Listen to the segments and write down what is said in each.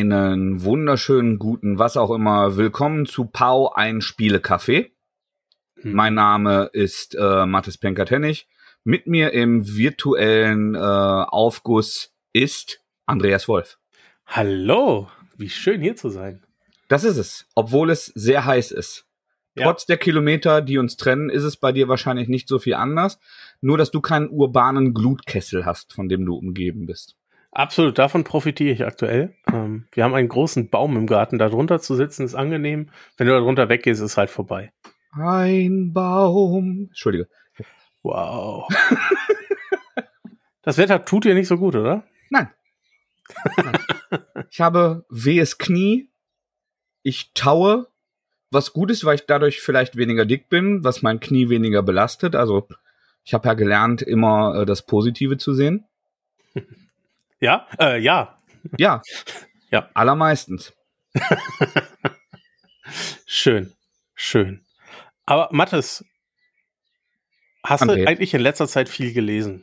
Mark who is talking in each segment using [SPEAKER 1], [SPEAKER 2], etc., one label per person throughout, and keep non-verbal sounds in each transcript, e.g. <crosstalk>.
[SPEAKER 1] Einen wunderschönen guten, was auch immer. Willkommen zu Pau, ein Spielecafé. Hm. Mein Name ist äh, Mathis Penker-Tennig. Mit mir im virtuellen äh, Aufguss ist Andreas Wolf.
[SPEAKER 2] Hallo, wie schön hier zu sein.
[SPEAKER 1] Das ist es, obwohl es sehr heiß ist. Ja. Trotz der Kilometer, die uns trennen, ist es bei dir wahrscheinlich nicht so viel anders. Nur, dass du keinen urbanen Glutkessel hast, von dem du umgeben bist.
[SPEAKER 2] Absolut, davon profitiere ich aktuell. Ähm, wir haben einen großen Baum im Garten, da drunter zu sitzen ist angenehm. Wenn du da drunter weggehst, ist es halt vorbei.
[SPEAKER 1] Ein Baum. Entschuldige.
[SPEAKER 2] Wow. das Wetter tut dir nicht so gut, oder?
[SPEAKER 1] Nein. Nein. ich habe wehes Knie. Ich taue. Was gut ist, weil ich dadurch vielleicht weniger dick bin, was mein Knie weniger belastet. Also ich habe ja gelernt, immer äh, das Positive zu sehen.
[SPEAKER 2] Ja, äh, ja.
[SPEAKER 1] Ja. ja. Allermeistens. <laughs>
[SPEAKER 2] schön, schön. Aber Mathis, hast André. du eigentlich in letzter Zeit viel gelesen?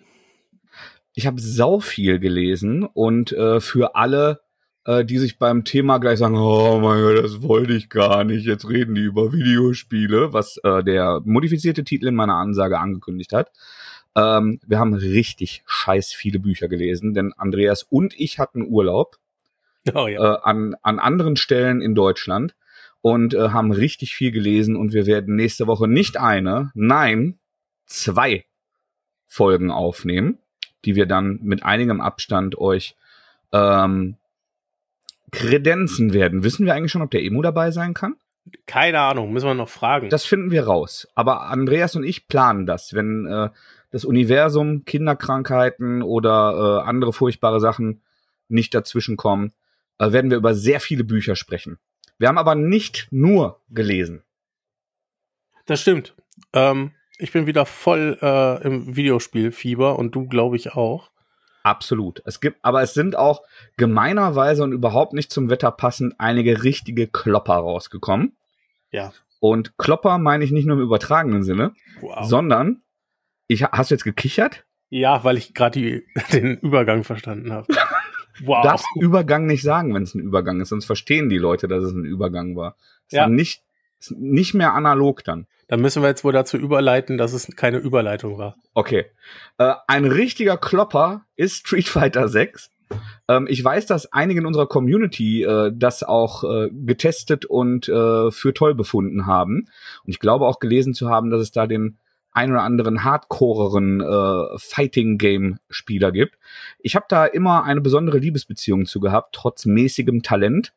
[SPEAKER 1] Ich habe sau viel gelesen und äh, für alle, äh, die sich beim Thema gleich sagen, oh mein Gott, das wollte ich gar nicht, jetzt reden die über Videospiele, was äh, der modifizierte Titel in meiner Ansage angekündigt hat. Ähm, wir haben richtig scheiß viele Bücher gelesen, denn Andreas und ich hatten Urlaub oh, ja. äh, an, an anderen Stellen in Deutschland und äh, haben richtig viel gelesen und wir werden nächste Woche nicht eine, nein, zwei Folgen aufnehmen, die wir dann mit einigem Abstand euch ähm, kredenzen werden. Wissen wir eigentlich schon, ob der Emo dabei sein kann?
[SPEAKER 2] Keine Ahnung, müssen wir noch fragen.
[SPEAKER 1] Das finden wir raus. Aber Andreas und ich planen das. Wenn äh, das Universum, Kinderkrankheiten oder äh, andere furchtbare Sachen nicht dazwischenkommen, äh, werden wir über sehr viele Bücher sprechen. Wir haben aber nicht nur gelesen.
[SPEAKER 2] Das stimmt. Ähm, ich bin wieder voll äh, im Videospielfieber und du, glaube ich, auch.
[SPEAKER 1] Absolut. Es gibt, aber es sind auch gemeinerweise und überhaupt nicht zum Wetter passend einige richtige Klopper rausgekommen.
[SPEAKER 2] Ja.
[SPEAKER 1] Und Klopper meine ich nicht nur im übertragenen Sinne, wow. sondern ich, hast du jetzt gekichert?
[SPEAKER 2] Ja, weil ich gerade <laughs> den Übergang verstanden habe. <laughs>
[SPEAKER 1] wow. Du darfst Übergang nicht sagen, wenn es ein Übergang ist, sonst verstehen die Leute, dass es ein Übergang war. Es ja. war nicht, nicht mehr analog dann.
[SPEAKER 2] Dann müssen wir jetzt wohl dazu überleiten, dass es keine Überleitung war.
[SPEAKER 1] Okay. Äh, ein richtiger Klopper ist Street Fighter 6. Ähm, ich weiß, dass einige in unserer Community äh, das auch äh, getestet und äh, für toll befunden haben. Und ich glaube auch gelesen zu haben, dass es da den ein oder anderen hardcoreren äh, Fighting-Game-Spieler gibt. Ich habe da immer eine besondere Liebesbeziehung zu gehabt, trotz mäßigem Talent.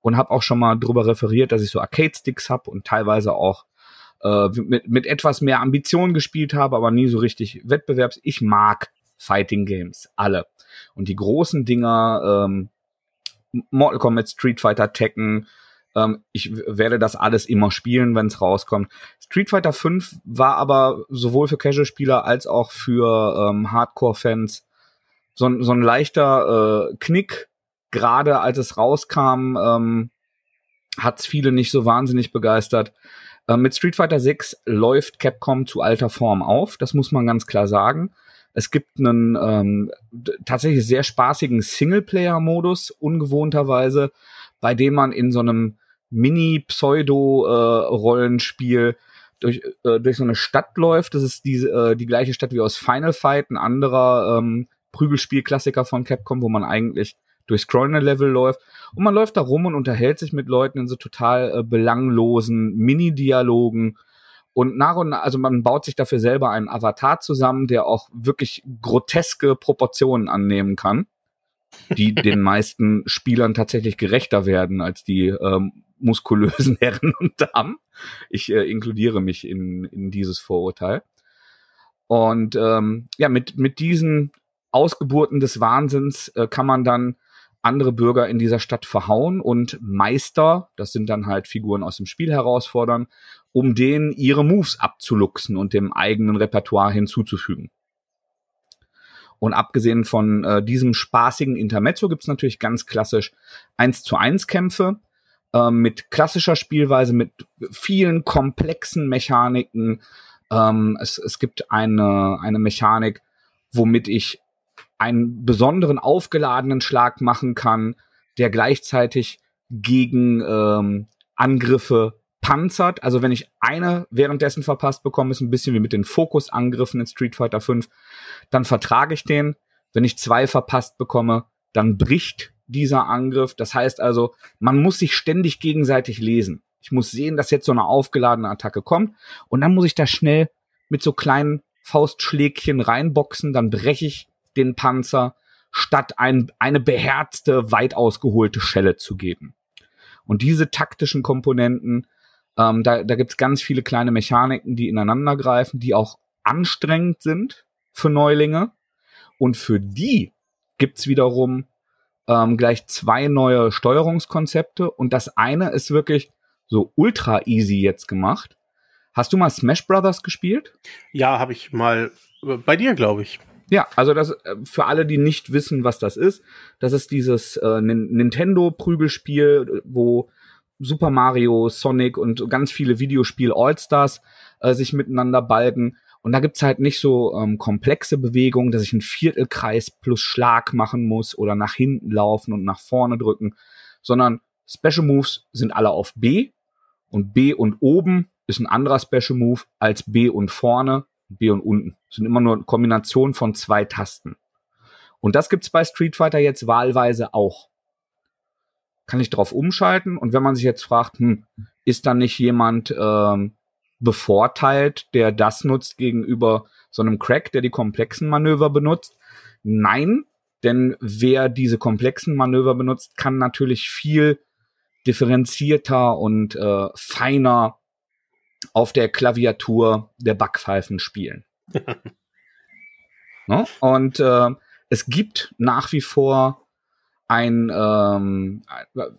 [SPEAKER 1] Und habe auch schon mal drüber referiert, dass ich so Arcade-Sticks habe und teilweise auch äh, mit, mit etwas mehr Ambition gespielt habe, aber nie so richtig Wettbewerbs. Ich mag Fighting Games, alle. Und die großen Dinger, ähm, Mortal Kombat, Street Fighter, Tekken, ähm, ich werde das alles immer spielen, wenn es rauskommt. Street Fighter 5 war aber sowohl für Casual-Spieler als auch für ähm, Hardcore-Fans so, so ein leichter äh, Knick. Gerade als es rauskam, ähm, hat es viele nicht so wahnsinnig begeistert. Äh, mit Street Fighter 6 läuft Capcom zu alter Form auf, das muss man ganz klar sagen. Es gibt einen ähm, tatsächlich sehr spaßigen Singleplayer-Modus, ungewohnterweise, bei dem man in so einem Mini-Pseudo-Rollenspiel äh, durch, äh, durch so eine Stadt läuft. Das ist die, äh, die gleiche Stadt wie aus Final Fight, ein anderer ähm, Prügelspiel-Klassiker von Capcom, wo man eigentlich durch scrollende Level läuft. Und man läuft da rum und unterhält sich mit Leuten in so total äh, belanglosen Mini-Dialogen. Und nach und nach, also man baut sich dafür selber einen Avatar zusammen, der auch wirklich groteske Proportionen annehmen kann, die <laughs> den meisten Spielern tatsächlich gerechter werden als die ähm, muskulösen <laughs> Herren und Damen. Ich äh, inkludiere mich in, in dieses Vorurteil. Und ähm, ja, mit, mit diesen Ausgeburten des Wahnsinns äh, kann man dann andere Bürger in dieser Stadt verhauen und Meister, das sind dann halt Figuren aus dem Spiel herausfordern, um denen ihre Moves abzuluxen und dem eigenen Repertoire hinzuzufügen. Und abgesehen von äh, diesem spaßigen Intermezzo gibt's natürlich ganz klassisch 1 zu 1 Kämpfe, ähm, mit klassischer Spielweise, mit vielen komplexen Mechaniken. Ähm, es, es gibt eine, eine Mechanik, womit ich einen besonderen aufgeladenen Schlag machen kann, der gleichzeitig gegen ähm, Angriffe panzert. Also wenn ich eine währenddessen verpasst bekomme, ist ein bisschen wie mit den Fokusangriffen in Street Fighter 5, dann vertrage ich den. Wenn ich zwei verpasst bekomme, dann bricht dieser Angriff. Das heißt also, man muss sich ständig gegenseitig lesen. Ich muss sehen, dass jetzt so eine aufgeladene Attacke kommt und dann muss ich da schnell mit so kleinen Faustschlägchen reinboxen, dann breche ich den Panzer, statt ein, eine beherzte, weit ausgeholte Schelle zu geben. Und diese taktischen Komponenten, ähm, da, da gibt es ganz viele kleine Mechaniken, die ineinander greifen, die auch anstrengend sind für Neulinge. Und für die gibt's wiederum ähm, gleich zwei neue Steuerungskonzepte. Und das eine ist wirklich so ultra easy jetzt gemacht. Hast du mal Smash Brothers gespielt?
[SPEAKER 2] Ja, habe ich mal äh, bei dir, glaube ich.
[SPEAKER 1] Ja, also das äh, für alle, die nicht wissen, was das ist, das ist dieses äh, Nintendo Prügelspiel, wo Super Mario, Sonic und ganz viele Videospiel All-Stars äh, sich miteinander balgen. Und da gibt's halt nicht so ähm, komplexe Bewegungen, dass ich einen Viertelkreis plus Schlag machen muss oder nach hinten laufen und nach vorne drücken, sondern Special Moves sind alle auf B und B und oben ist ein anderer Special Move als B und vorne, B und unten. Das sind immer nur Kombinationen von zwei Tasten. Und das gibt's bei Street Fighter jetzt wahlweise auch. Kann ich drauf umschalten und wenn man sich jetzt fragt, hm, ist da nicht jemand ähm, bevorteilt, der das nutzt gegenüber so einem Crack, der die komplexen Manöver benutzt? Nein, denn wer diese komplexen Manöver benutzt, kann natürlich viel differenzierter und äh, feiner auf der Klaviatur der Backpfeifen spielen. <laughs> Ne? Und äh, es gibt nach wie vor ein ähm,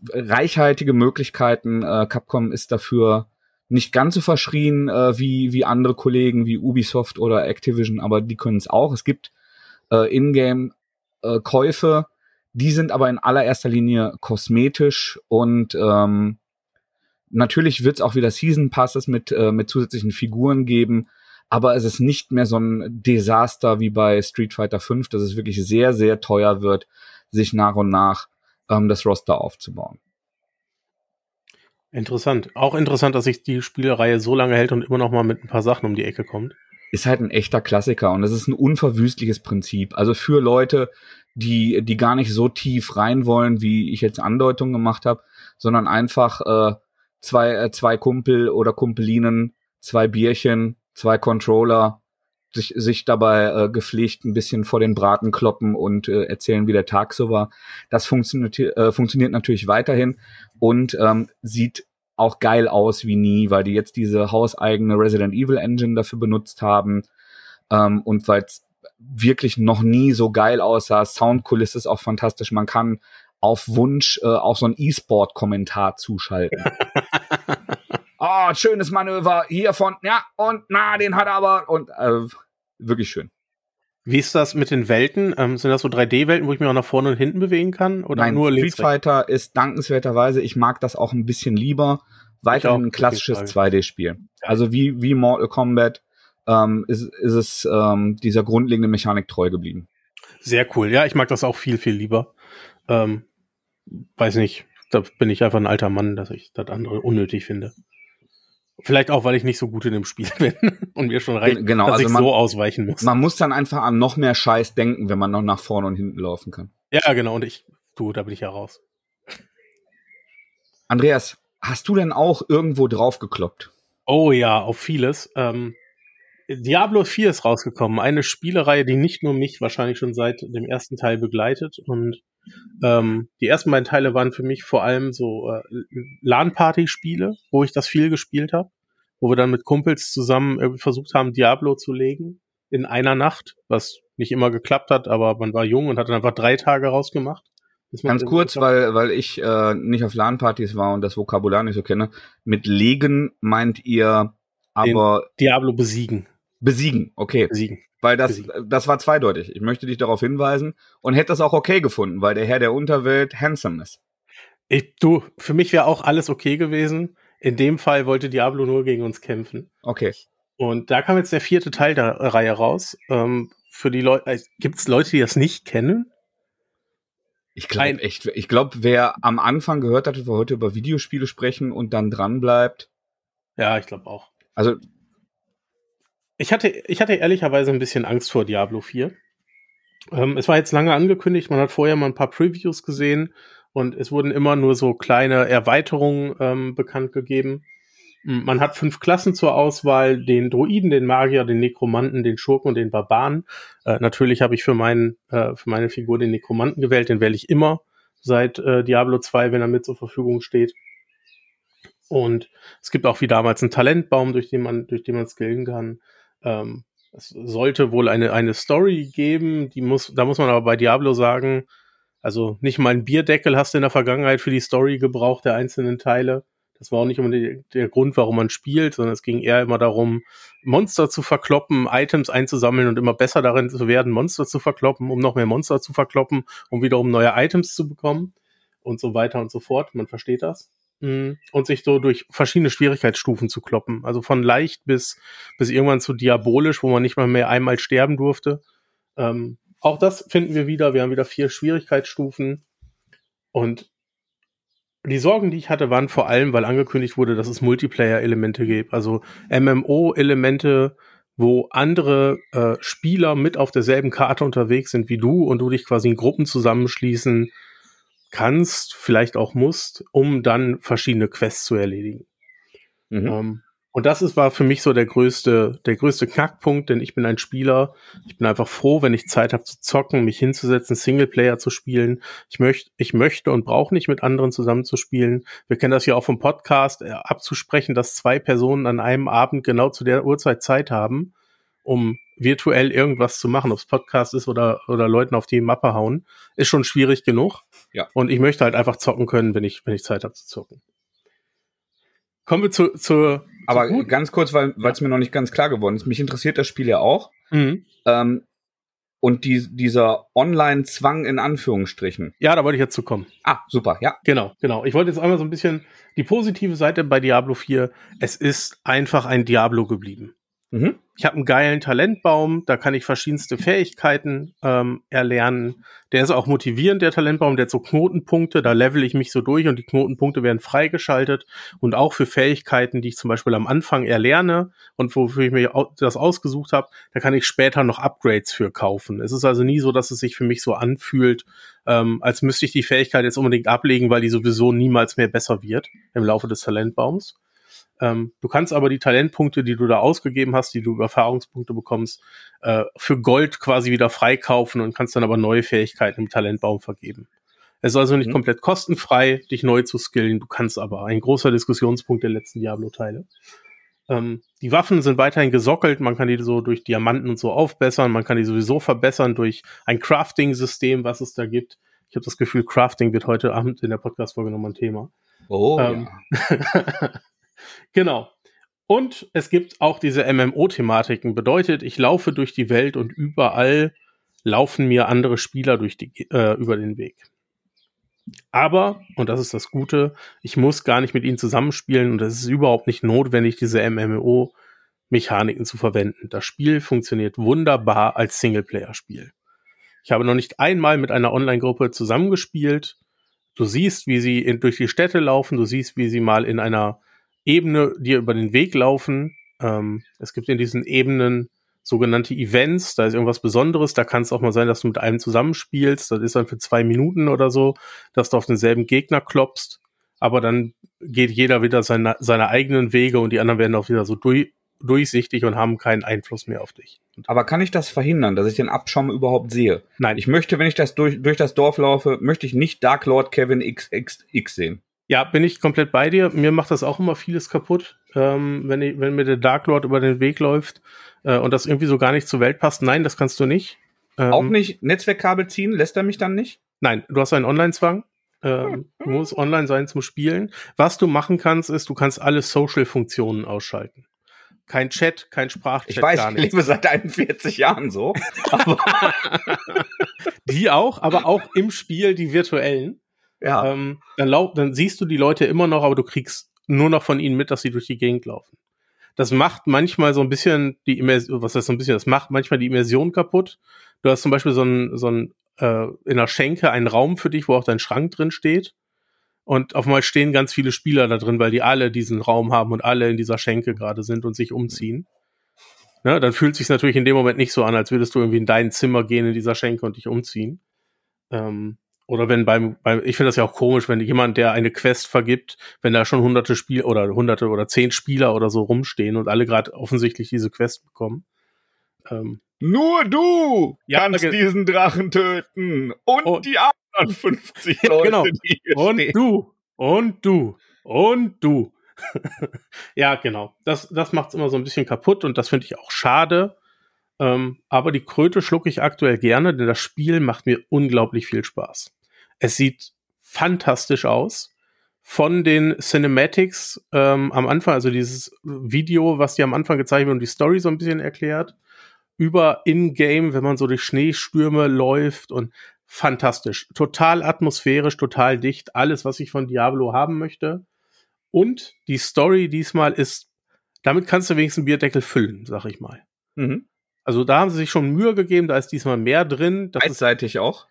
[SPEAKER 1] reichhaltige Möglichkeiten. Äh, Capcom ist dafür nicht ganz so verschrien äh, wie wie andere Kollegen wie Ubisoft oder Activision, aber die können es auch. Es gibt äh, Ingame äh, die sind aber in allererster Linie kosmetisch und ähm, natürlich wird es auch wieder Season Passes mit äh, mit zusätzlichen Figuren geben, aber es ist nicht mehr so ein Desaster wie bei Street Fighter 5, dass es wirklich sehr sehr teuer wird sich nach und nach ähm, das Roster aufzubauen.
[SPEAKER 2] Interessant. Auch interessant, dass sich die Spielereihe so lange hält und immer noch mal mit ein paar Sachen um die Ecke kommt.
[SPEAKER 1] Ist halt ein echter Klassiker und es ist ein unverwüstliches Prinzip. Also für Leute, die, die gar nicht so tief rein wollen, wie ich jetzt Andeutungen gemacht habe, sondern einfach äh, zwei, äh, zwei Kumpel oder Kumpelinen, zwei Bierchen, zwei Controller, sich, sich dabei äh, gepflegt ein bisschen vor den Braten kloppen und äh, erzählen, wie der Tag so war. Das funktioniert, äh, funktioniert natürlich weiterhin und ähm, sieht auch geil aus wie nie, weil die jetzt diese hauseigene Resident Evil Engine dafür benutzt haben ähm, und weil es wirklich noch nie so geil aussah. Soundkulisse ist auch fantastisch. Man kann auf Wunsch äh, auch so ein E-Sport-Kommentar zuschalten. <laughs> oh, schönes Manöver hier von, ja, und na, den hat er aber, und äh, wirklich schön.
[SPEAKER 2] Wie ist das mit den Welten? Ähm, sind das so 3D-Welten, wo ich mich auch nach vorne und hinten bewegen kann? Oder
[SPEAKER 1] Nein, nur Street Fighter ist dankenswerterweise, ich mag das auch ein bisschen lieber, weiterhin ein klassisches 2D-Spiel. Also wie, wie Mortal Kombat ähm, ist, ist es ähm, dieser grundlegenden Mechanik treu geblieben.
[SPEAKER 2] Sehr cool. Ja, ich mag das auch viel, viel lieber. Ähm, weiß nicht, da bin ich einfach ein alter Mann, dass ich das andere unnötig finde. Vielleicht auch, weil ich nicht so gut in dem Spiel <laughs> bin und mir schon reicht,
[SPEAKER 1] genau, dass also
[SPEAKER 2] ich
[SPEAKER 1] man,
[SPEAKER 2] so ausweichen muss.
[SPEAKER 1] Man muss dann einfach an noch mehr Scheiß denken, wenn man noch nach vorne und hinten laufen kann.
[SPEAKER 2] Ja, genau. Und ich, du, da bin ich ja raus.
[SPEAKER 1] Andreas, hast du denn auch irgendwo drauf gekloppt?
[SPEAKER 2] Oh ja, auf vieles. Ähm, Diablo 4 ist rausgekommen. Eine Spielereihe, die nicht nur mich wahrscheinlich schon seit dem ersten Teil begleitet. Und ähm, die ersten beiden Teile waren für mich vor allem so äh, LAN-Party-Spiele, wo ich das viel gespielt habe. Wo wir dann mit Kumpels zusammen irgendwie versucht haben, Diablo zu legen. In einer Nacht, was nicht immer geklappt hat, aber man war jung und hat dann einfach drei Tage rausgemacht.
[SPEAKER 1] Ganz kurz, weil, weil ich äh, nicht auf LAN-Partys war und das Vokabular nicht so kenne. Mit legen meint ihr aber.
[SPEAKER 2] Diablo besiegen.
[SPEAKER 1] Besiegen, okay.
[SPEAKER 2] Besiegen.
[SPEAKER 1] Weil das, Besiegen. das war zweideutig. Ich möchte dich darauf hinweisen und hätte das auch okay gefunden, weil der Herr der Unterwelt handsome ist.
[SPEAKER 2] Ich, du, für mich wäre auch alles okay gewesen. In dem Fall wollte Diablo nur gegen uns kämpfen.
[SPEAKER 1] Okay.
[SPEAKER 2] Und da kam jetzt der vierte Teil der Reihe raus. Ähm, für die Leute, äh, gibt es Leute, die das nicht kennen?
[SPEAKER 1] Ich glaube echt, ich glaube, wer am Anfang gehört hat, dass wir heute über Videospiele sprechen und dann dran bleibt.
[SPEAKER 2] Ja, ich glaube auch.
[SPEAKER 1] Also
[SPEAKER 2] ich hatte, ich hatte ehrlicherweise ein bisschen Angst vor Diablo 4. Ähm, es war jetzt lange angekündigt, man hat vorher mal ein paar Previews gesehen und es wurden immer nur so kleine Erweiterungen ähm, bekannt gegeben. Man hat fünf Klassen zur Auswahl, den Druiden, den Magier, den Nekromanten, den Schurken und den Barbaren. Äh, natürlich habe ich für, meinen, äh, für meine Figur den Nekromanten gewählt, den wähle ich immer seit äh, Diablo 2, wenn er mit zur Verfügung steht. Und es gibt auch wie damals einen Talentbaum, durch den man, durch den man skillen kann. Ähm, es sollte wohl eine, eine Story geben, die muss, da muss man aber bei Diablo sagen, also nicht mal ein Bierdeckel hast du in der Vergangenheit für die Story gebraucht der einzelnen Teile. Das war auch nicht unbedingt der Grund, warum man spielt, sondern es ging eher immer darum, Monster zu verkloppen, Items einzusammeln und immer besser darin zu werden, Monster zu verkloppen, um noch mehr Monster zu verkloppen, um wiederum neue Items zu bekommen und so weiter und so fort. Man versteht das. Mhm. Und sich so durch verschiedene Schwierigkeitsstufen zu kloppen. Also von leicht bis, bis irgendwann zu diabolisch, wo man nicht mal mehr einmal sterben durfte. Ähm, auch das finden wir wieder. Wir haben wieder vier Schwierigkeitsstufen. Und die Sorgen, die ich hatte, waren vor allem, weil angekündigt wurde, dass es Multiplayer-Elemente gibt. Also MMO-Elemente, wo andere äh, Spieler mit auf derselben Karte unterwegs sind wie du und du dich quasi in Gruppen zusammenschließen kannst, vielleicht auch musst, um dann verschiedene Quests zu erledigen. Mhm. Ähm, und das ist, war für mich so der größte, der größte Knackpunkt, denn ich bin ein Spieler. Ich bin einfach froh, wenn ich Zeit habe zu zocken, mich hinzusetzen, Singleplayer zu spielen. Ich möchte, ich möchte und brauche nicht mit anderen zusammen zu spielen. Wir kennen das ja auch vom Podcast, äh, abzusprechen, dass zwei Personen an einem Abend genau zu der Uhrzeit Zeit haben, um virtuell irgendwas zu machen, ob es Podcast ist oder, oder Leuten auf die Mappe hauen, ist schon schwierig genug.
[SPEAKER 1] Ja.
[SPEAKER 2] Und ich möchte halt einfach zocken können, wenn ich, wenn ich Zeit habe zu zocken. Kommen wir zu, zu
[SPEAKER 1] aber zu ganz kurz, weil es mir noch nicht ganz klar geworden ist. Mich interessiert das Spiel ja auch. Mhm. Ähm, und die, dieser Online-Zwang in Anführungsstrichen.
[SPEAKER 2] Ja, da wollte ich jetzt zu kommen.
[SPEAKER 1] Ah, super, ja.
[SPEAKER 2] Genau, genau. Ich wollte jetzt einmal so ein bisschen die positive Seite bei Diablo 4. Es ist einfach ein Diablo geblieben. Mhm. Ich habe einen geilen Talentbaum, da kann ich verschiedenste Fähigkeiten ähm, erlernen. Der ist auch motivierend, der Talentbaum, der hat so Knotenpunkte, da level ich mich so durch und die Knotenpunkte werden freigeschaltet. Und auch für Fähigkeiten, die ich zum Beispiel am Anfang erlerne und wofür ich mir das ausgesucht habe, da kann ich später noch Upgrades für kaufen. Es ist also nie so, dass es sich für mich so anfühlt, ähm, als müsste ich die Fähigkeit jetzt unbedingt ablegen, weil die sowieso niemals mehr besser wird im Laufe des Talentbaums. Ähm, du kannst aber die Talentpunkte, die du da ausgegeben hast, die du über Erfahrungspunkte bekommst, äh, für Gold quasi wieder freikaufen und kannst dann aber neue Fähigkeiten im Talentbaum vergeben. Es ist also nicht mhm. komplett kostenfrei, dich neu zu skillen. Du kannst aber. Ein großer Diskussionspunkt der letzten Diablo-Teile. Ähm, die Waffen sind weiterhin gesockelt. Man kann die so durch Diamanten und so aufbessern. Man kann die sowieso verbessern durch ein Crafting-System, was es da gibt. Ich habe das Gefühl, Crafting wird heute Abend in der Podcast-Folge nochmal ein Thema.
[SPEAKER 1] Oh, ähm, ja. <laughs>
[SPEAKER 2] Genau. Und es gibt auch diese MMO-Thematiken. Bedeutet, ich laufe durch die Welt und überall laufen mir andere Spieler durch die, äh, über den Weg. Aber, und das ist das Gute, ich muss gar nicht mit ihnen zusammenspielen und es ist überhaupt nicht notwendig, diese MMO-Mechaniken zu verwenden. Das Spiel funktioniert wunderbar als Singleplayer-Spiel. Ich habe noch nicht einmal mit einer Online-Gruppe zusammengespielt. Du siehst, wie sie in, durch die Städte laufen, du siehst, wie sie mal in einer Ebene dir über den Weg laufen. Ähm, es gibt in diesen Ebenen sogenannte Events, da ist irgendwas Besonderes, da kann es auch mal sein, dass du mit einem zusammenspielst, das ist dann für zwei Minuten oder so, dass du auf denselben Gegner klopfst, aber dann geht jeder wieder seine, seine eigenen Wege und die anderen werden auch wieder so durch, durchsichtig und haben keinen Einfluss mehr auf dich.
[SPEAKER 1] Aber kann ich das verhindern, dass ich den Abschaum überhaupt sehe?
[SPEAKER 2] Nein.
[SPEAKER 1] Ich möchte, wenn ich das durch, durch das Dorf laufe, möchte ich nicht Dark Lord Kevin XXX sehen.
[SPEAKER 2] Ja, bin ich komplett bei dir. Mir macht das auch immer vieles kaputt, ähm, wenn, ich, wenn mir der Dark Lord über den Weg läuft äh, und das irgendwie so gar nicht zur Welt passt. Nein, das kannst du nicht.
[SPEAKER 1] Ähm, auch nicht Netzwerkkabel ziehen? Lässt er mich dann nicht?
[SPEAKER 2] Nein, du hast einen Online-Zwang. Ähm, du musst online sein zum Spielen. Was du machen kannst, ist, du kannst alle Social-Funktionen ausschalten. Kein Chat, kein Sprachchat.
[SPEAKER 1] Ich weiß, ich lebe seit 41 Jahren so. <laughs>
[SPEAKER 2] die auch, aber auch im Spiel die virtuellen. Ja. Ähm, dann, lau dann siehst du die Leute immer noch, aber du kriegst nur noch von ihnen mit, dass sie durch die Gegend laufen. Das macht manchmal so ein bisschen die Immersion, was heißt so ein bisschen, das macht manchmal die Immersion kaputt. Du hast zum Beispiel so einen, so einen äh, in der Schenke einen Raum für dich, wo auch dein Schrank drin steht. Und auf einmal stehen ganz viele Spieler da drin, weil die alle diesen Raum haben und alle in dieser Schenke gerade sind und sich umziehen. Ne, dann fühlt sich natürlich in dem Moment nicht so an, als würdest du irgendwie in dein Zimmer gehen in dieser Schenke und dich umziehen. Ähm, oder wenn beim, beim ich finde das ja auch komisch, wenn jemand, der eine Quest vergibt, wenn da schon hunderte Spiel oder hunderte oder zehn Spieler oder so rumstehen und alle gerade offensichtlich diese Quest bekommen.
[SPEAKER 1] Ähm, Nur du ja, kannst diesen Drachen töten und, und die anderen <laughs> 50 Leute,
[SPEAKER 2] genau. die hier Und stehen. du und du und du. <laughs> ja, genau. Das, das macht es immer so ein bisschen kaputt und das finde ich auch schade. Ähm, aber die Kröte schlucke ich aktuell gerne, denn das Spiel macht mir unglaublich viel Spaß. Es sieht fantastisch aus. Von den Cinematics ähm, am Anfang, also dieses Video, was die am Anfang gezeigt wird und die Story so ein bisschen erklärt, über In-Game, wenn man so durch Schneestürme läuft und fantastisch. Total atmosphärisch, total dicht. Alles, was ich von Diablo haben möchte. Und die Story diesmal ist, damit kannst du wenigstens einen Bierdeckel füllen, sag ich mal. Mhm. Also da haben sie sich schon Mühe gegeben, da ist diesmal mehr drin.
[SPEAKER 1] Das Einseitig auch?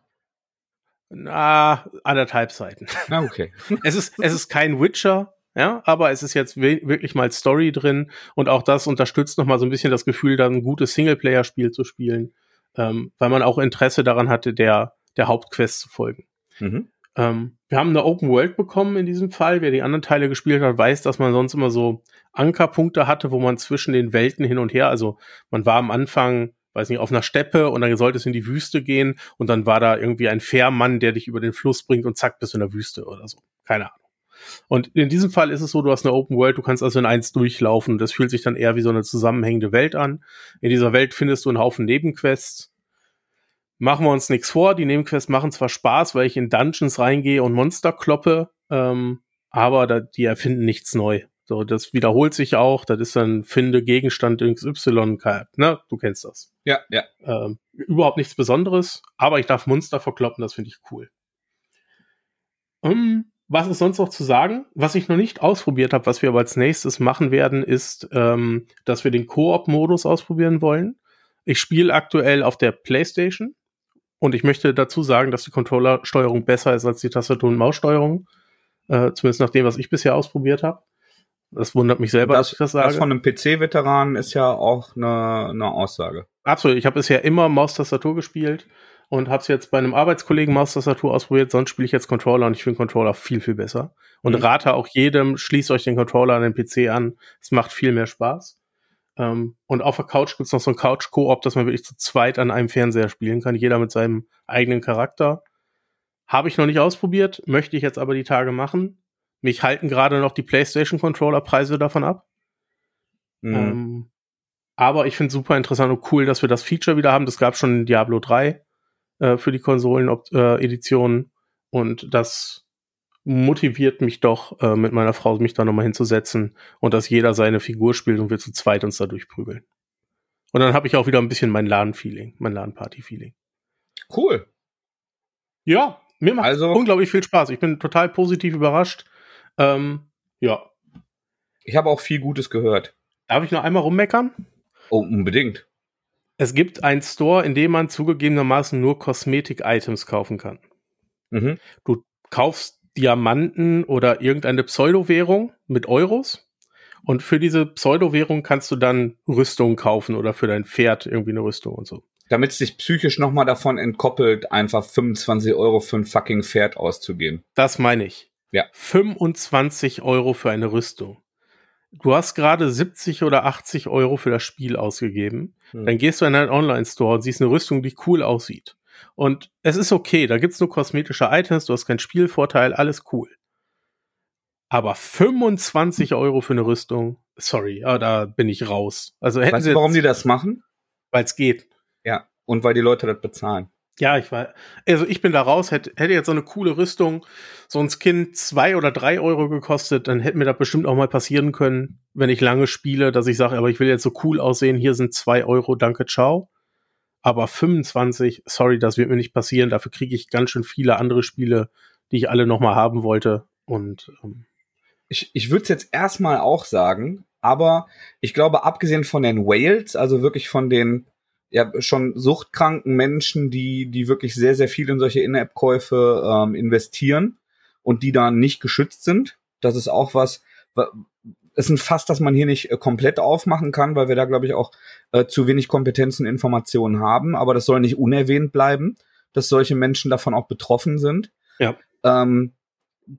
[SPEAKER 2] Na, anderthalb Seiten. <laughs>
[SPEAKER 1] Ah, okay.
[SPEAKER 2] es ist, es ist kein Witcher, ja, aber es ist jetzt wirklich mal Story drin und auch das unterstützt nochmal so ein bisschen das Gefühl, dann ein gutes Singleplayer-Spiel zu spielen, ähm, weil man auch Interesse daran hatte, der, der Hauptquest zu folgen. Mhm. Ähm, wir haben eine Open World bekommen in diesem Fall. Wer die anderen Teile gespielt hat, weiß, dass man sonst immer so Ankerpunkte hatte, wo man zwischen den Welten hin und her, also man war am Anfang weiß nicht, auf einer Steppe und dann sollte es in die Wüste gehen und dann war da irgendwie ein Fährmann, der dich über den Fluss bringt und zack, bist du in der Wüste oder so. Keine Ahnung. Und in diesem Fall ist es so, du hast eine Open World, du kannst also in eins durchlaufen. Das fühlt sich dann eher wie so eine zusammenhängende Welt an. In dieser Welt findest du einen Haufen Nebenquests. Machen wir uns nichts vor. Die Nebenquests machen zwar Spaß, weil ich in Dungeons reingehe und Monster kloppe, ähm, aber da, die erfinden nichts neu. So, das wiederholt sich auch. Das ist dann finde Gegenstand XY, ne? Du kennst das.
[SPEAKER 1] Ja, ja.
[SPEAKER 2] Ähm, überhaupt nichts Besonderes, aber ich darf Monster verkloppen, das finde ich cool. Um, ähm, was ist sonst noch zu sagen? Was ich noch nicht ausprobiert habe, was wir aber als nächstes machen werden, ist, ähm, dass wir den Koop-Modus ausprobieren wollen. Ich spiele aktuell auf der PlayStation und ich möchte dazu sagen, dass die Controllersteuerung besser ist als die Tastatur- und Maussteuerung. Äh, zumindest nach dem, was ich bisher ausprobiert habe. Das wundert mich selber,
[SPEAKER 1] das, dass ich das sage. Das von einem PC-Veteran ist ja auch eine, eine Aussage.
[SPEAKER 2] Absolut. Ich habe bisher immer Maustastatur gespielt und habe es jetzt bei einem Arbeitskollegen Maustastatur ausprobiert. Sonst spiele ich jetzt Controller und ich finde Controller viel, viel besser. Und mhm. rate auch jedem, schließt euch den Controller an den PC an. Es macht viel mehr Spaß. Ähm, und auf der Couch gibt's noch so ein Couch-Koop, dass man wirklich zu zweit an einem Fernseher spielen kann. Jeder mit seinem eigenen Charakter. Habe ich noch nicht ausprobiert, möchte ich jetzt aber die Tage machen. Mich halten gerade noch die PlayStation-Controller-Preise davon ab. Mhm. Ähm, aber ich finde super interessant und cool, dass wir das Feature wieder haben. Das gab schon in Diablo 3 äh, für die Konsolen-Editionen. Äh, und das motiviert mich doch, äh, mit meiner Frau mich da nochmal hinzusetzen und dass jeder seine Figur spielt und wir zu zweit uns da durchprügeln. Und dann habe ich auch wieder ein bisschen mein LAN-Feeling, mein LAN-Party-Feeling.
[SPEAKER 1] Cool.
[SPEAKER 2] Ja, mir macht also, unglaublich viel Spaß. Ich bin total positiv überrascht. Ähm, ja.
[SPEAKER 1] Ich habe auch viel Gutes gehört.
[SPEAKER 2] Darf ich noch einmal rummeckern?
[SPEAKER 1] Oh, unbedingt.
[SPEAKER 2] Es gibt einen Store, in dem man zugegebenermaßen nur Kosmetik-Items kaufen kann. Mhm. Du kaufst Diamanten oder irgendeine Pseudo-Währung mit Euros. Und für diese Pseudo-Währung kannst du dann Rüstungen kaufen oder für dein Pferd irgendwie eine Rüstung und so.
[SPEAKER 1] Damit es sich psychisch nochmal davon entkoppelt, einfach 25 Euro für ein fucking Pferd auszugeben.
[SPEAKER 2] Das meine ich.
[SPEAKER 1] Ja.
[SPEAKER 2] 25 Euro für eine Rüstung. Du hast gerade 70 oder 80 Euro für das Spiel ausgegeben. Hm. Dann gehst du in einen Online-Store und siehst eine Rüstung, die cool aussieht. Und es ist okay, da gibt's nur kosmetische Items, du hast keinen Spielvorteil, alles cool. Aber 25 Euro für eine Rüstung, sorry, ja, da bin ich raus. Also
[SPEAKER 1] hätten weißt sie du, warum die das machen?
[SPEAKER 2] Weil es geht.
[SPEAKER 1] Ja, und weil die Leute das bezahlen.
[SPEAKER 2] Ja, ich war, also ich bin da raus, hätte, hätte jetzt so eine coole Rüstung, so ein Skin zwei oder drei Euro gekostet, dann hätte mir das bestimmt auch mal passieren können, wenn ich lange spiele, dass ich sage, aber ich will jetzt so cool aussehen, hier sind zwei Euro, danke, ciao. Aber 25, sorry, das wird mir nicht passieren, dafür kriege ich ganz schön viele andere Spiele, die ich alle nochmal haben wollte und, ähm,
[SPEAKER 1] ich, ich würde es jetzt erstmal auch sagen, aber ich glaube, abgesehen von den Whales, also wirklich von den ja schon suchtkranken Menschen, die, die wirklich sehr, sehr viel in solche In-App-Käufe ähm, investieren und die da nicht geschützt sind. Das ist auch was, ist ein Fass, das man hier nicht äh, komplett aufmachen kann, weil wir da, glaube ich, auch äh, zu wenig Kompetenzen, Informationen haben. Aber das soll nicht unerwähnt bleiben, dass solche Menschen davon auch betroffen sind.
[SPEAKER 2] Ja.
[SPEAKER 1] Ähm,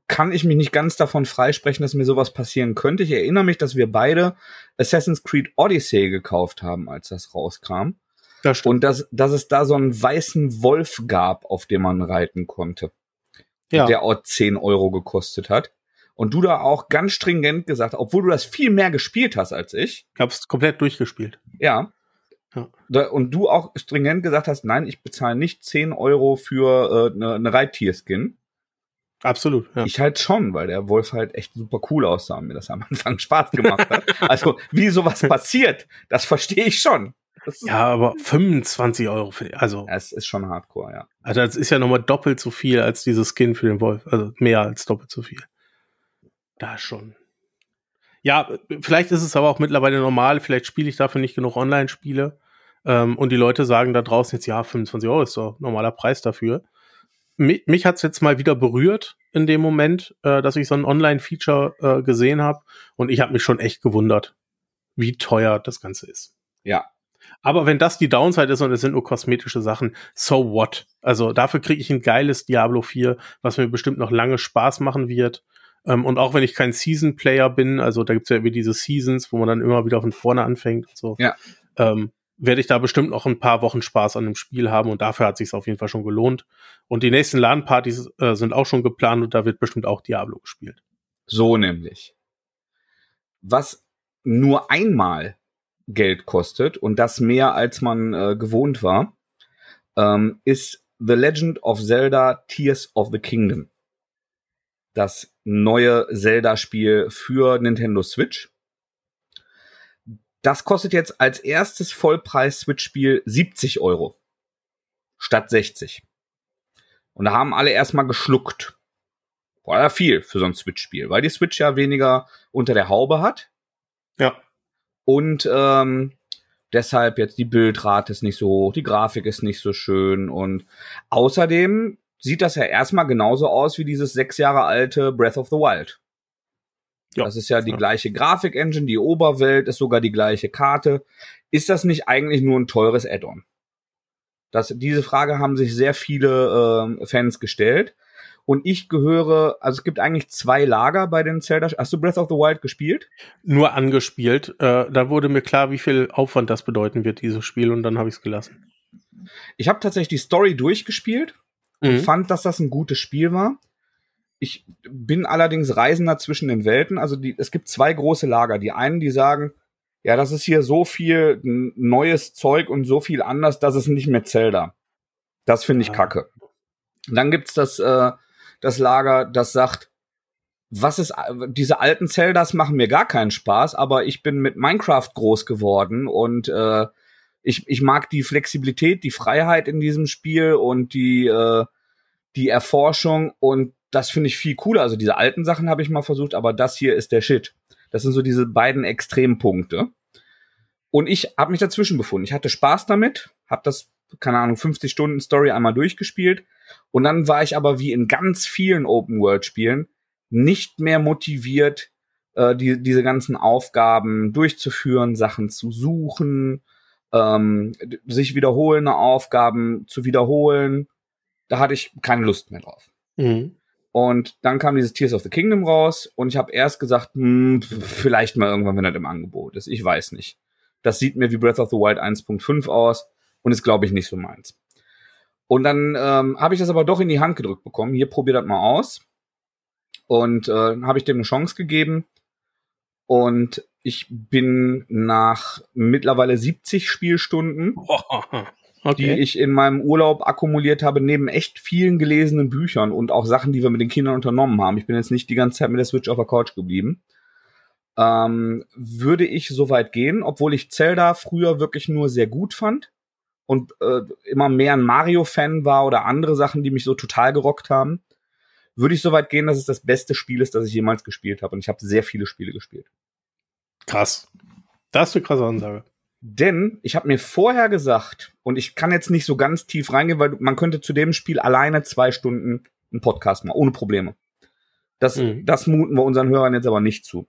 [SPEAKER 1] kann ich mich nicht ganz davon freisprechen, dass mir sowas passieren könnte. Ich erinnere mich, dass wir beide Assassin's Creed Odyssey gekauft haben, als das rauskam. Das und dass, dass es da so einen weißen Wolf gab, auf dem man reiten konnte. Ja. Der auch 10 Euro gekostet hat. Und du da auch ganz stringent gesagt, obwohl du das viel mehr gespielt hast als ich.
[SPEAKER 2] Ich hab's komplett durchgespielt.
[SPEAKER 1] Ja. ja. und du auch stringent gesagt hast, nein, ich bezahle nicht 10 Euro für eine äh, ne, Reittierskin.
[SPEAKER 2] Absolut.
[SPEAKER 1] Ja. Ich halt schon, weil der Wolf halt echt super cool aussah und mir das am Anfang <laughs> Spaß gemacht hat. also, wie sowas <laughs> passiert, das verstehe ich schon.
[SPEAKER 2] Ja, aber 25 Euro für, also.
[SPEAKER 1] Es ist schon hardcore, ja.
[SPEAKER 2] Also, das ist ja nochmal doppelt so viel als dieses Skin für den Wolf. Also, mehr als doppelt so viel. Da schon. Ja, vielleicht ist es aber auch mittlerweile normal. Vielleicht spiele ich dafür nicht genug Online-Spiele. Ähm, und die Leute sagen da draußen jetzt, ja, 25 Euro ist doch normaler Preis dafür mich, mich hat es jetzt mal wieder berührt in dem Moment, äh, dass ich so ein Online-Feature äh, gesehen habe. Und ich habe mich schon echt gewundert, wie teuer das Ganze ist.
[SPEAKER 1] Ja.
[SPEAKER 2] Aber wenn das die Downside ist und es sind nur kosmetische Sachen, so what? Also dafür kriege ich ein geiles Diablo 4, was mir bestimmt noch lange Spaß machen wird. Ähm, und auch wenn ich kein Season-Player bin, also da gibt's ja irgendwie diese Seasons, wo man dann immer wieder von vorne anfängt und so.
[SPEAKER 1] Ja.
[SPEAKER 2] Ähm, werde ich da bestimmt noch ein paar Wochen Spaß an dem Spiel haben und dafür hat sich auf jeden Fall schon gelohnt. Und die nächsten LAN-Partys äh, sind auch schon geplant und da wird bestimmt auch Diablo gespielt.
[SPEAKER 1] So nämlich. Was nur einmal Geld kostet und das mehr als man äh, gewohnt war, ähm, ist The Legend of Zelda Tears of the Kingdom. Das neue Zelda-Spiel für Nintendo Switch das kostet jetzt als erstes Vollpreis-Switch-Spiel 70 Euro. Statt 60. Und da haben alle erstmal geschluckt. War ja viel für so ein Switch-Spiel, weil die Switch ja weniger unter der Haube hat.
[SPEAKER 2] Ja.
[SPEAKER 1] Und ähm, deshalb jetzt die Bildrate ist nicht so hoch, die Grafik ist nicht so schön und außerdem sieht das ja erstmal genauso aus wie dieses sechs Jahre alte Breath of the Wild. Ja. Das ist ja die ja. gleiche Grafik-Engine, die Oberwelt ist sogar die gleiche Karte. Ist das nicht eigentlich nur ein teures Add-on? Das, diese Frage haben sich sehr viele äh, Fans gestellt. Und ich gehöre, also es gibt eigentlich zwei Lager bei den Zelda. Hast du Breath of the Wild gespielt?
[SPEAKER 2] Nur angespielt. Äh, da wurde mir klar, wie viel Aufwand das bedeuten wird, dieses Spiel, und dann habe ich es gelassen.
[SPEAKER 1] Ich habe tatsächlich die Story durchgespielt mhm. und fand, dass das ein gutes Spiel war. Ich bin allerdings Reisender zwischen den Welten. Also die, es gibt zwei große Lager. Die einen, die sagen, ja, das ist hier so viel neues Zeug und so viel anders, dass es nicht mehr Zelda. Das finde ich ja. kacke. dann gibt's das, äh, das Lager, das sagt, was ist, diese alten Zeldas machen mir gar keinen Spaß, aber ich bin mit Minecraft groß geworden und äh, ich, ich mag die Flexibilität, die Freiheit in diesem Spiel und die, äh, die Erforschung und das finde ich viel cooler. Also diese alten Sachen habe ich mal versucht, aber das hier ist der Shit. Das sind so diese beiden Extrempunkte. Und ich habe mich dazwischen befunden. Ich hatte Spaß damit, habe das, keine Ahnung, 50 Stunden Story einmal durchgespielt. Und dann war ich aber wie in ganz vielen Open-World-Spielen nicht mehr motiviert, äh, die, diese ganzen Aufgaben durchzuführen, Sachen zu suchen, ähm, sich wiederholende Aufgaben zu wiederholen. Da hatte ich keine Lust mehr drauf. Mhm. Und dann kam dieses Tears of the Kingdom raus und ich habe erst gesagt, hm, vielleicht mal irgendwann, wenn das im Angebot ist. Ich weiß nicht. Das sieht mir wie Breath of the Wild 1.5 aus und ist, glaube ich, nicht so meins. Und dann ähm, habe ich das aber doch in die Hand gedrückt bekommen. Hier, probier das mal aus. Und äh, habe ich dem eine Chance gegeben. Und ich bin nach mittlerweile 70 Spielstunden <laughs> okay. die ich in meinem Urlaub akkumuliert habe, neben echt vielen gelesenen Büchern und auch Sachen, die wir mit den Kindern unternommen haben. Ich bin jetzt nicht die ganze Zeit mit der Switch auf der Couch geblieben. Ähm, würde ich so weit gehen, obwohl ich Zelda früher wirklich nur sehr gut fand und äh, immer mehr ein Mario-Fan war oder andere Sachen, die mich so total gerockt haben, würde ich so weit gehen, dass es das beste Spiel ist, das ich jemals gespielt habe. Und ich habe sehr viele Spiele gespielt.
[SPEAKER 2] Krass. Das ist eine krasse Ansage.
[SPEAKER 1] Denn ich habe mir vorher gesagt, und ich kann jetzt nicht so ganz tief reingehen, weil man könnte zu dem Spiel alleine zwei Stunden einen Podcast machen, ohne Probleme. Das, mhm. das muten wir unseren Hörern jetzt aber nicht zu.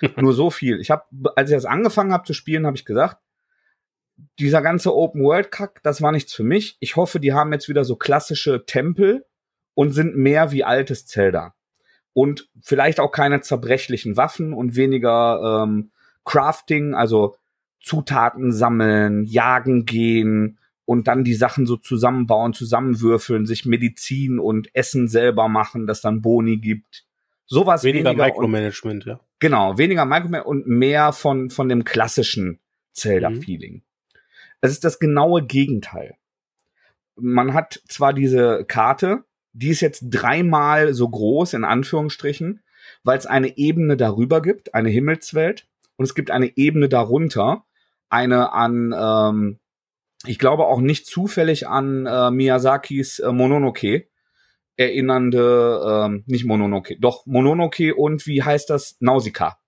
[SPEAKER 1] <laughs> Nur so viel. Ich habe, als ich das angefangen habe zu spielen, habe ich gesagt, dieser ganze Open World Kack, das war nichts für mich. Ich hoffe, die haben jetzt wieder so klassische Tempel und sind mehr wie altes Zelda. Und vielleicht auch keine zerbrechlichen Waffen und weniger ähm, Crafting, also Zutaten sammeln, jagen gehen und dann die Sachen so zusammenbauen, zusammenwürfeln, sich Medizin und Essen selber machen, das dann Boni gibt. Sowas
[SPEAKER 2] weniger, weniger Micromanagement, ja.
[SPEAKER 1] Genau, weniger Micromanagement und mehr von von dem klassischen Zelda-Feeling. Mhm. Es ist das genaue Gegenteil. Man hat zwar diese Karte, die ist jetzt dreimal so groß, in Anführungsstrichen, weil es eine Ebene darüber gibt, eine Himmelswelt, und es gibt eine Ebene darunter, eine an, ähm, ich glaube auch nicht zufällig an äh, Miyazakis äh, Mononoke erinnernde, ähm, nicht Mononoke, doch Mononoke und wie heißt das? Nausicaa.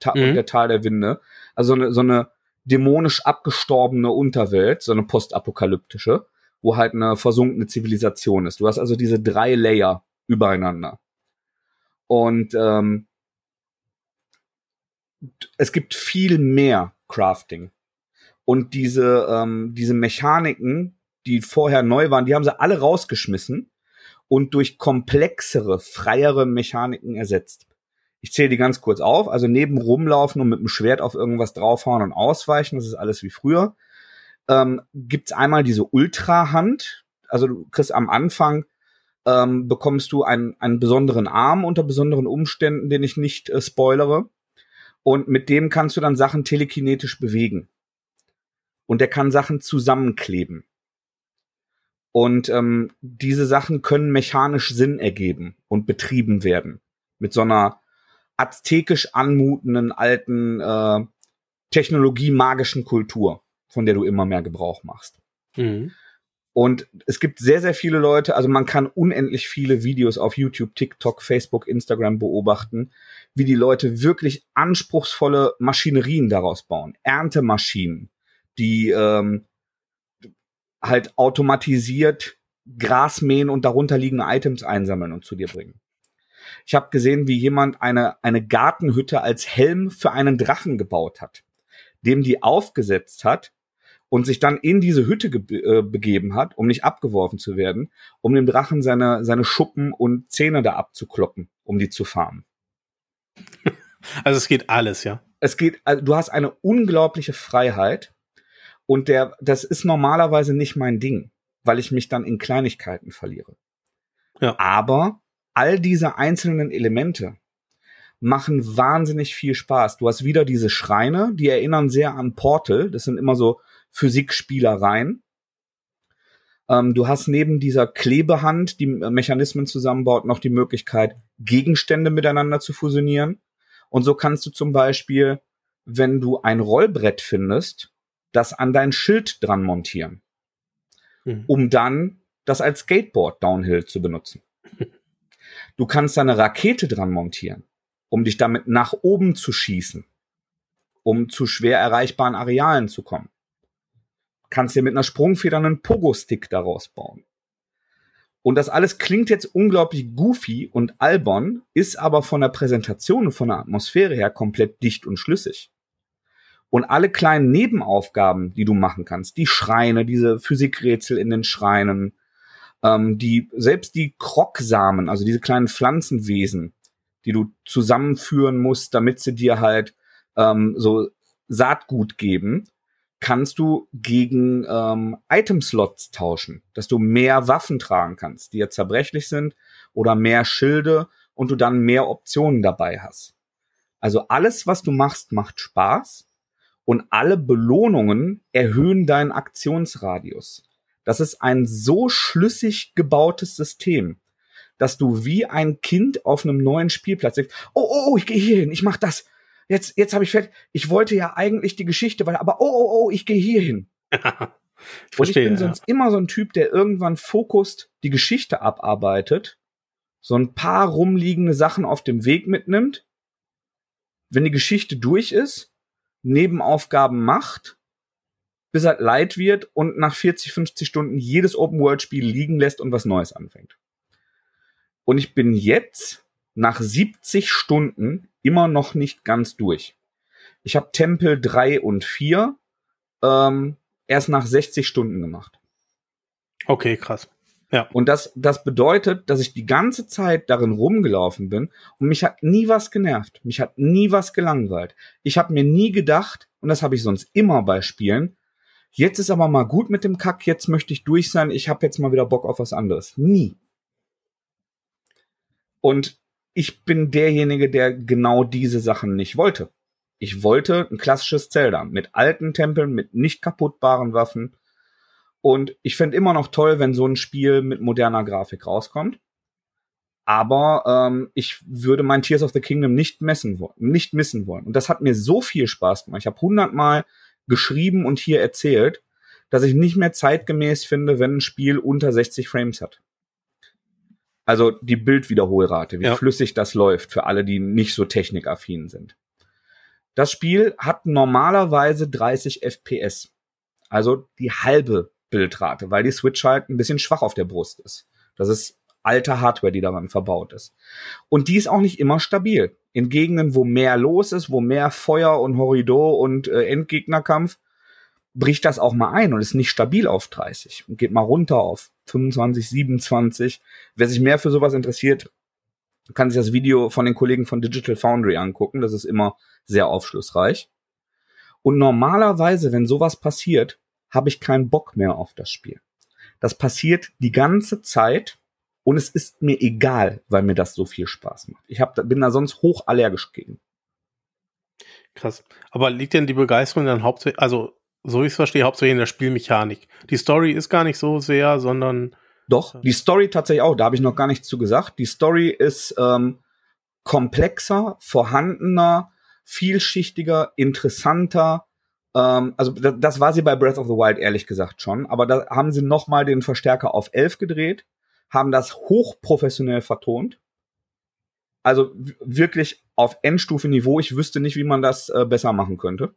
[SPEAKER 1] Ta mhm. Der Tal der Winde. Also so eine, so eine dämonisch abgestorbene Unterwelt, so eine postapokalyptische, wo halt eine versunkene Zivilisation ist. Du hast also diese drei Layer übereinander. Und ähm, es gibt viel mehr Crafting. Und diese, ähm, diese Mechaniken, die vorher neu waren, die haben sie alle rausgeschmissen und durch komplexere, freiere Mechaniken ersetzt. Ich zähle die ganz kurz auf. Also neben rumlaufen und mit dem Schwert auf irgendwas draufhauen und ausweichen, das ist alles wie früher. Ähm, Gibt einmal diese Ultra-Hand. Also du kriegst am Anfang ähm, bekommst du einen, einen besonderen Arm unter besonderen Umständen, den ich nicht äh, spoilere. Und mit dem kannst du dann Sachen telekinetisch bewegen. Und der kann Sachen zusammenkleben. Und ähm, diese Sachen können mechanisch Sinn ergeben und betrieben werden. Mit so einer aztekisch anmutenden alten äh, Technologie-magischen Kultur, von der du immer mehr Gebrauch machst. Mhm. Und es gibt sehr, sehr viele Leute, also man kann unendlich viele Videos auf YouTube, TikTok, Facebook, Instagram beobachten, wie die Leute wirklich anspruchsvolle Maschinerien daraus bauen. Erntemaschinen, die ähm, halt automatisiert Gras mähen und darunter liegende Items einsammeln und zu dir bringen. Ich habe gesehen, wie jemand eine, eine Gartenhütte als Helm für einen Drachen gebaut hat, dem die aufgesetzt hat und sich dann in diese Hütte äh, begeben hat, um nicht abgeworfen zu werden, um dem Drachen seine, seine Schuppen und Zähne da abzukloppen, um die zu farmen. <laughs>
[SPEAKER 2] Also es geht alles, ja.
[SPEAKER 1] Es geht, also du hast eine unglaubliche Freiheit und der, das ist normalerweise nicht mein Ding, weil ich mich dann in Kleinigkeiten verliere. Ja. Aber all diese einzelnen Elemente machen wahnsinnig viel Spaß. Du hast wieder diese Schreine, die erinnern sehr an Portal. Das sind immer so Physikspielereien. Ähm, du hast neben dieser Klebehand, die Mechanismen zusammenbaut, noch die Möglichkeit, Gegenstände miteinander zu fusionieren. Und so kannst du zum Beispiel, wenn du ein Rollbrett findest, das an dein Schild dran montieren, mhm. um dann das als Skateboard Downhill zu benutzen. Du kannst da eine Rakete dran montieren, um dich damit nach oben zu schießen, um zu schwer erreichbaren Arealen zu kommen. Kannst dir mit einer Sprungfeder einen Pogo-Stick daraus bauen. Und das alles klingt jetzt unglaublich goofy und albern, ist aber von der Präsentation und von der Atmosphäre her komplett dicht und schlüssig. Und alle kleinen Nebenaufgaben, die du machen kannst, die Schreine, diese Physikrätsel in den Schreinen, ähm, die selbst die Krogsamen, also diese kleinen Pflanzenwesen, die du zusammenführen musst, damit sie dir halt ähm, so Saatgut geben, kannst du gegen ähm, Item-Slots tauschen, dass du mehr Waffen tragen kannst, die ja zerbrechlich sind, oder mehr Schilde und du dann mehr Optionen dabei hast. Also alles, was du machst, macht Spaß und alle Belohnungen erhöhen deinen Aktionsradius. Das ist ein so schlüssig gebautes System, dass du wie ein Kind auf einem neuen Spielplatz denkst, oh, oh, oh, ich gehe hier hin, ich mach das. Jetzt, jetzt habe ich fertig. Ich wollte ja eigentlich die Geschichte, weil, aber oh, oh, oh, ich gehe hier hin. <laughs> ich verstehe, Und ich bin ja. sonst immer so ein Typ, der irgendwann fokust die Geschichte abarbeitet, so ein paar rumliegende Sachen auf dem Weg mitnimmt. Wenn die Geschichte durch ist, Nebenaufgaben macht bis er leid wird und nach 40, 50 Stunden jedes Open-World-Spiel liegen lässt und was Neues anfängt. Und ich bin jetzt nach 70 Stunden immer noch nicht ganz durch. Ich habe Tempel 3 und 4 ähm, erst nach 60 Stunden gemacht.
[SPEAKER 2] Okay, krass.
[SPEAKER 1] Ja. Und das, das bedeutet, dass ich die ganze Zeit darin rumgelaufen bin und mich hat nie was genervt. Mich hat nie was gelangweilt. Ich habe mir nie gedacht, und das habe ich sonst immer bei Spielen, jetzt ist aber mal gut mit dem Kack, jetzt möchte ich durch sein, ich habe jetzt mal wieder Bock auf was anderes. Nie. Und ich bin derjenige, der genau diese Sachen nicht wollte. Ich wollte ein klassisches Zelda mit alten Tempeln, mit nicht kaputtbaren Waffen, und ich finde immer noch toll, wenn so ein Spiel mit moderner Grafik rauskommt. Aber ähm, ich würde mein Tears of the Kingdom nicht messen nicht missen wollen. Und das hat mir so viel Spaß gemacht. Ich habe hundertmal geschrieben und hier erzählt, dass ich nicht mehr zeitgemäß finde, wenn ein Spiel unter 60 Frames hat. Also die Bildwiederholrate, wie ja. flüssig das läuft für alle, die nicht so technikaffin sind. Das Spiel hat normalerweise 30 FPS. Also die halbe Bildrate, weil die Switch halt ein bisschen schwach auf der Brust ist. Das ist alte Hardware, die daran verbaut ist. Und die ist auch nicht immer stabil. In Gegenden, wo mehr los ist, wo mehr Feuer und Horridor und äh, Endgegnerkampf, bricht das auch mal ein und ist nicht stabil auf 30 und geht mal runter auf 25, 27. Wer sich mehr für sowas interessiert, kann sich das Video von den Kollegen von Digital Foundry angucken. Das ist immer sehr aufschlussreich. Und normalerweise, wenn sowas passiert, habe ich keinen Bock mehr auf das Spiel. Das passiert die ganze Zeit und es ist mir egal, weil mir das so viel Spaß macht. Ich hab, bin da sonst hochallergisch gegen.
[SPEAKER 2] Krass. Aber liegt denn die Begeisterung dann hauptsächlich, also so wie ich es verstehe, hauptsächlich in der Spielmechanik? Die Story ist gar nicht so sehr, sondern.
[SPEAKER 1] Doch, die Story tatsächlich auch, da habe ich noch gar nichts zu gesagt. Die Story ist ähm, komplexer, vorhandener, vielschichtiger, interessanter, ähm, also das, das war sie bei Breath of the Wild ehrlich gesagt schon, aber da haben sie noch mal den Verstärker auf 11 gedreht, haben das hochprofessionell vertont. Also wirklich auf Endstufe-Niveau. Ich wüsste nicht, wie man das äh, besser machen könnte.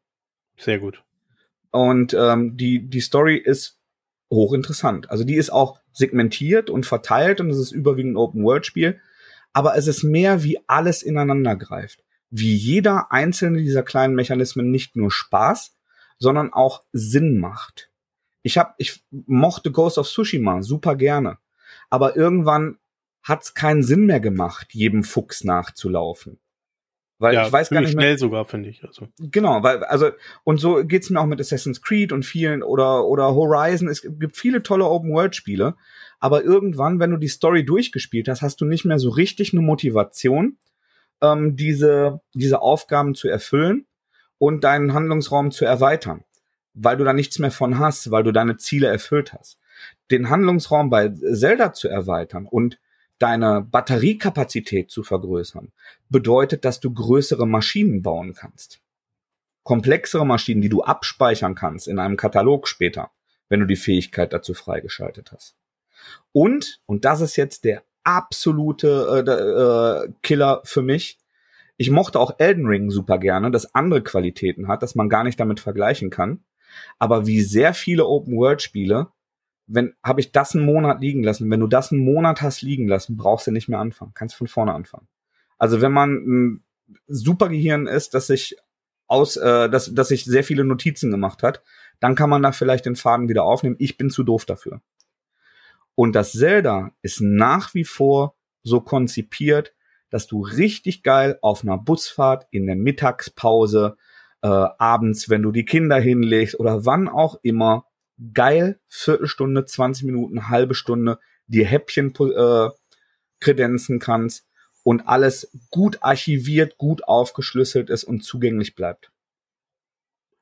[SPEAKER 2] Sehr gut.
[SPEAKER 1] Und ähm, die, die Story ist hochinteressant. Also die ist auch segmentiert und verteilt und es ist überwiegend ein Open-World-Spiel. Aber es ist mehr, wie alles ineinander greift. Wie jeder einzelne dieser kleinen Mechanismen nicht nur Spaß, sondern auch Sinn macht. Ich hab, ich mochte Ghost of Tsushima super gerne, aber irgendwann hat's keinen Sinn mehr gemacht, jedem Fuchs nachzulaufen.
[SPEAKER 2] Weil ja, ich weiß gar nicht mehr. schnell sogar, finde ich. Also.
[SPEAKER 1] Genau, weil, also, und so geht's mir auch mit Assassin's Creed und vielen oder, oder Horizon. Es gibt viele tolle Open-World-Spiele. Aber irgendwann, wenn du die Story durchgespielt hast, hast du nicht mehr so richtig eine Motivation, ähm, diese, diese Aufgaben zu erfüllen und deinen Handlungsraum zu erweitern, weil du da nichts mehr von hast, weil du deine Ziele erfüllt hast. Den Handlungsraum bei Zelda zu erweitern und deine Batteriekapazität zu vergrößern, bedeutet, dass du größere Maschinen bauen kannst. Komplexere Maschinen, die du abspeichern kannst in einem Katalog später, wenn du die Fähigkeit dazu freigeschaltet hast. Und, und das ist jetzt der absolute äh, äh, Killer für mich, ich mochte auch Elden Ring super gerne, das andere Qualitäten hat, dass man gar nicht damit vergleichen kann. Aber wie sehr viele Open-World-Spiele, wenn, habe ich das einen Monat liegen lassen. Wenn du das einen Monat hast liegen lassen, brauchst du nicht mehr anfangen. Kannst von vorne anfangen. Also wenn man ein super Gehirn ist, dass sich aus, äh, dass, dass sich sehr viele Notizen gemacht hat, dann kann man da vielleicht den Faden wieder aufnehmen. Ich bin zu doof dafür. Und das Zelda ist nach wie vor so konzipiert, dass du richtig geil auf einer Busfahrt in der Mittagspause, äh, abends, wenn du die Kinder hinlegst oder wann auch immer, geil Viertelstunde, 20 Minuten, halbe Stunde dir Häppchen äh, kredenzen kannst und alles gut archiviert, gut aufgeschlüsselt ist und zugänglich bleibt.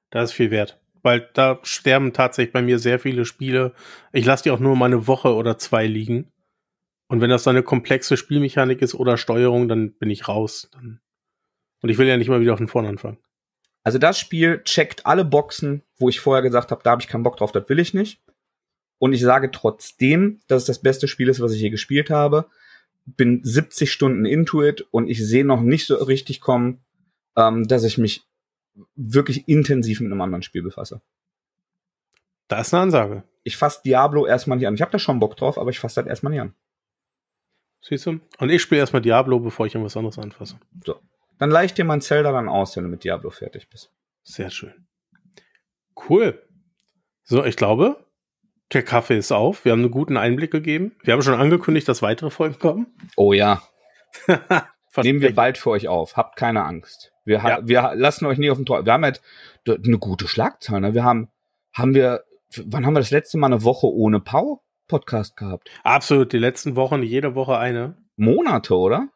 [SPEAKER 2] Das ist viel wert, weil da sterben tatsächlich bei mir sehr viele Spiele. Ich lasse die auch nur mal eine Woche oder zwei liegen und wenn das dann eine komplexe Spielmechanik ist oder Steuerung, dann bin ich raus. Und ich will ja nicht mal wieder den Vorn anfangen.
[SPEAKER 1] Also das Spiel checkt alle Boxen, wo ich vorher gesagt habe, da habe ich keinen Bock drauf, das will ich nicht. Und ich sage trotzdem, dass es das beste Spiel ist, was ich je gespielt habe. Bin 70 Stunden into it und ich sehe noch nicht so richtig kommen, ähm, dass ich mich wirklich intensiv mit einem anderen Spiel befasse.
[SPEAKER 2] Da ist eine Ansage.
[SPEAKER 1] Ich fasse Diablo erstmal nicht an. Ich habe da schon Bock drauf, aber ich fasse das erstmal nicht an.
[SPEAKER 2] Siehst du? Und ich spiele erstmal Diablo, bevor ich irgendwas anderes anfasse.
[SPEAKER 1] So. Dann leih ich dir mein Zelda dann aus, wenn du mit Diablo fertig bist.
[SPEAKER 2] Sehr schön. Cool. So, ich glaube, der Kaffee ist auf. Wir haben einen guten Einblick gegeben. Wir haben schon angekündigt, dass weitere Folgen kommen.
[SPEAKER 1] Oh ja. <laughs> Nehmen wir bald für euch auf. Habt keine Angst. Wir,
[SPEAKER 2] Ja.
[SPEAKER 1] wir lassen euch nie auf den Tor. Wir haben halt eine gute Schlagzahl. Ne? Wir haben, haben wir, wann haben wir das letzte Mal eine Woche ohne Pau Podcast gehabt?
[SPEAKER 2] Absolut. Die letzten Wochen, jede Woche eine.
[SPEAKER 1] Monate, oder?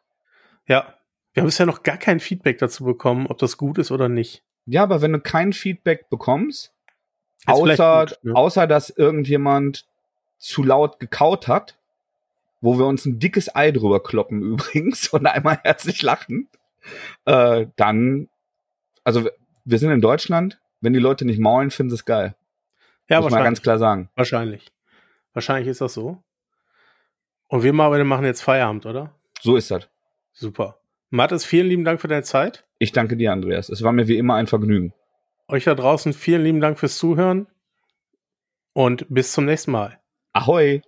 [SPEAKER 2] Ja. Wir haben bisher noch gar kein Feedback dazu bekommen, ob das gut ist oder nicht.
[SPEAKER 1] Ja, aber wenn du kein Feedback bekommst, außer,
[SPEAKER 2] gut, ne?
[SPEAKER 1] außer dass irgendjemand zu laut gekaut hat, wo wir uns ein dickes Ei drüber kloppen <laughs> übrigens und einmal herzlich lachen, äh, dann, also wir- sind in Deutschland, wenn die Leute nicht maulen, finden sie es geil.
[SPEAKER 2] Ja,
[SPEAKER 1] Muss man ganz klar sagen.
[SPEAKER 2] Wahrscheinlich. Wahrscheinlich ist das so. Und wir mal machen jetzt Feierabend, oder?
[SPEAKER 1] So ist das.
[SPEAKER 2] Super. Mathis, vielen lieben Dank für deine Zeit.
[SPEAKER 1] Ich danke dir, Andreas. Es war mir wie immer ein Vergnügen.
[SPEAKER 2] Euch da draußen vielen lieben Dank fürs Zuhören und bis zum nächsten Mal.
[SPEAKER 1] Ahoi!